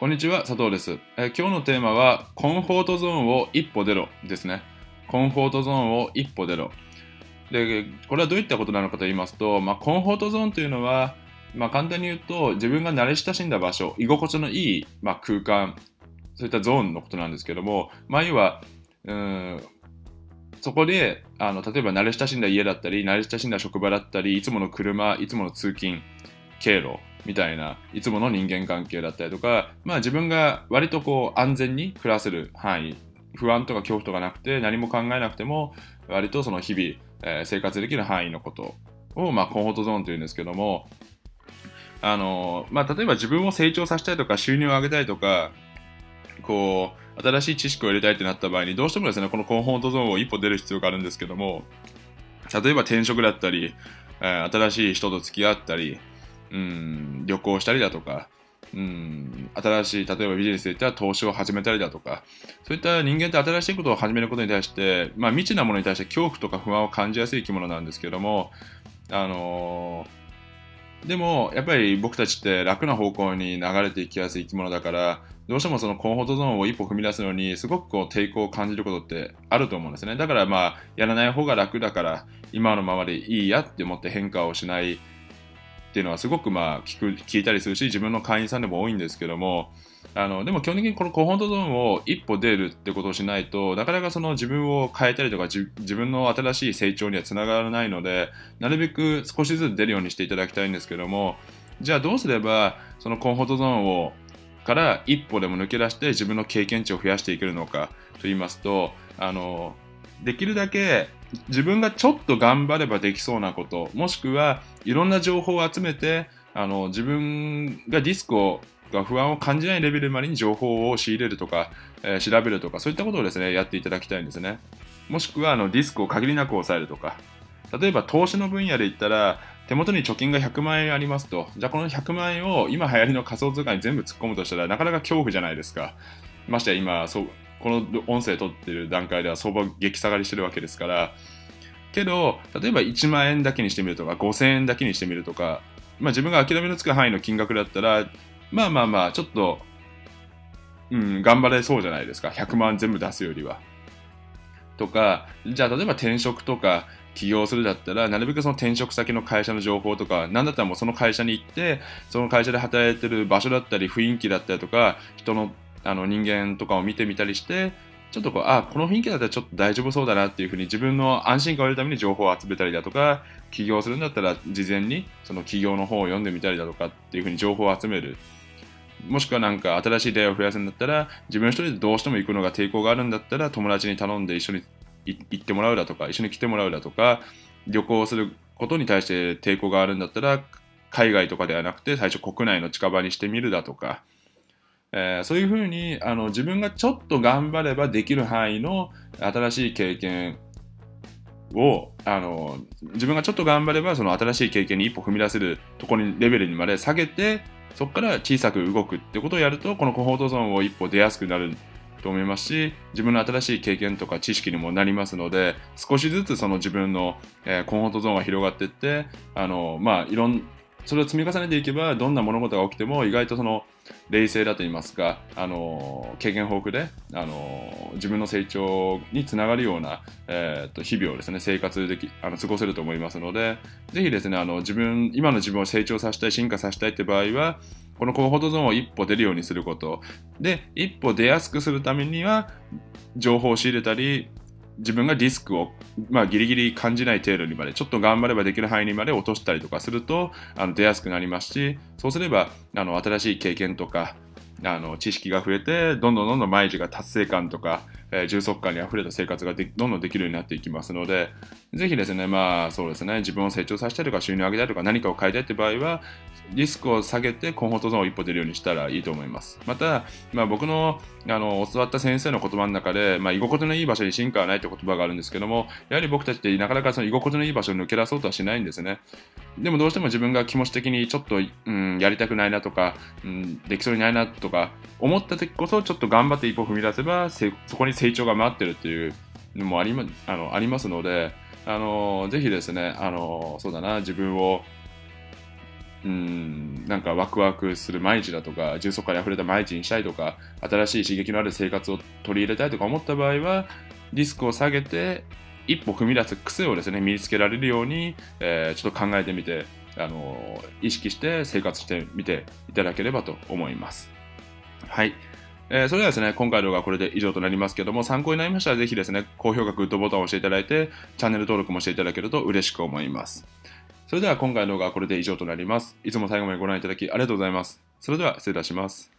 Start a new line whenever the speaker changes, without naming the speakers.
こんにちは、佐藤です、え今日のテーマは、コンフォートゾーンを一歩出ろですね。コンフォートゾーンを一歩出ろ。で、これはどういったことなのかと言いますと、まあ、コンフォートゾーンというのは、まあ、簡単に言うと、自分が慣れ親しんだ場所、居心地のいい、まあ、空間、そういったゾーンのことなんですけども、まあ、要は、うんそこであの例えば慣れ親しんだ家だったり慣れ親しんだ職場だったりいつもの車いつもの通勤経路みたいないつもの人間関係だったりとか、まあ、自分が割とこう安全に暮らせる範囲不安とか恐怖とかなくて何も考えなくても割とその日々、えー生活できる範囲のことを、まあ、コンフォートゾーンというんですけどもあの、まあ、例えば自分を成長させたいとか収入を上げたいとかこう新しい知識を入れたいってなった場合にどうしてもですねこのコンフォートゾーンを一歩出る必要があるんですけども例えば転職だったり、えー新しい人と付き合ったりうん旅行したりだとかうん新しい例えばビジネスで言ったら投資を始めたりだとかそういった人間って新しいことを始めることに対して、まあ、未知なものに対して恐怖とか不安を感じやすい生き物なんですけどもあのーでもやっぱり僕たちって楽な方向に流れていきやすい生き物だからどうしてもそのコンフォートゾーンを一歩踏み出すのにすごくこう抵抗を感じることってあると思うんですね。だからまあやらない方が楽だから今のままでいいやって思って変化をしないっていうのはすごくまあ聞く聞いたりするし自分の会員さんでも多いんですけどもあのでも基本的にこのコンフォートゾーンを一歩出るってことをしないとなかなかその自分を変えたりとか自自分の新しい成長にはつながらないのでなるべく少しずつ出るようにしていただきたいんですけどもじゃあどうすればそのコンフォートゾーンをから一歩でも抜け出して自分の経験値を増やしていけるのかと言いますとあのできるだけ自分がちょっと頑張ればできそうなこともしくはいろんな情報を集めてあの自分がリスクをが不安を感じないレベルまでに情報を仕入れるとか、えー調べるとかそういったことをですねやっていただきたいんですね。もしくはあのリスクを限りなく抑えるとか。例えば投資の分野で言ったら手元に貯金が100万円ありますと。じゃあこの100万円を今流行りの仮想通貨に全部突っ込むとしたらなかなか恐怖じゃないですか。ましてや今この音声取ってる段階では相場激下がりしてるわけですからけど例えば1万円だけにしてみるとか5000円だけにしてみるとか、まあ、自分が諦めのつく範囲の金額だったらまあまあまあちょっと、うん、頑張れそうじゃないですか100万全部出すよりは。とかじゃあ例えば転職とか起業するだったらなるべくその転職先の会社の情報とか何だったらもうその会社に行ってその会社で働いてる場所だったり雰囲気だったりとか人のあの人間とかを見てみたりしてちょっとこうあこの雰囲気だったらちょっと大丈夫そうだなっていうふうに自分の安心感を得るために情報を集めたりだとか起業するんだったら事前にその起業の本を読んでみたりだとかっていうふうに情報を集める。もしくはなんか新しい出会いを増やすんだったら自分一人でどうしても行くのが抵抗があるんだったら友達に頼んで一緒に行ってもらうだとか一緒に来てもらうだとか旅行することに対して抵抗があるんだったら海外とかではなくて最初国内の近場にしてみるだとか、えーそういうふうにあの自分がちょっと頑張ればできる範囲の新しい経験をあの自分がちょっと頑張ればその新しい経験に一歩踏み出せるところにレベルにまで下げてそこから小さく動くってことをやるとこのコンフォートゾーンを一歩出やすくなると思いますし自分の新しい経験とか知識にもなりますので少しずつその自分の、えーコンフォートゾーンが広がっていってあのまあいろんそれを積み重ねていけばどんな物事が起きても意外とその冷静だと言いますか、あの経験豊富で、あの自分の成長につながるような、えー、と日々をですね生活できあの過ごせると思いますのでぜひですねあの自分今の自分を成長させたい進化させたいって場合はこのコンフォートゾーンを一歩出るようにすること。で一歩出やすくするためには情報を仕入れたり自分がリスクを、まあ、ギリギリ感じない程度にまでちょっと頑張ればできる範囲にまで落としたりとかするとあの出やすくなりますしそうすればあの新しい経験とかあの知識が増えてどんどんどんどん毎日が達成感とか、えー充足感にあふれた生活がでどんどんできるようになっていきますのでぜひですねまあそうですね自分を成長させたいとか収入を上げたいとか何かを変えたいって場合はリスクを下げてコンフォートゾーンを一歩出るようにしたらいいと思います。また、まあ、僕のあの教わった先生の言葉の中で、まあ、居心地のいい場所に進化はないって言葉があるんですけどもやはり僕たちってなかなかその居心地のいい場所を抜け出そうとはしないんですね。でもどうしても自分が気持ち的にちょっと、うん、やりたくないなとか、うん、できそうにないなとか思った時こそちょっと頑張って一歩踏み出せばそこに成長が待ってるっていうのもあり,、ま、あのありますのであのぜひですねあのそうだな自分をうんなんかワクワクする毎日だとか充足感にあふれた毎日にしたいとか新しい刺激のある生活を取り入れたいとか思った場合はリスクを下げて一歩踏み出す癖をですね身につけられるように、えー、ちょっと考えてみてあの意識して生活してみていただければと思います。はい。えー、それではですね、今回の動画はこれで以上となりますけども、参考になりましたらぜひですね、高評価、グッドボタンを押していただいて、チャンネル登録もしていただけると嬉しく思います。それでは今回の動画はこれで以上となります。いつも最後までご覧いただきありがとうございます。それでは失礼いたします。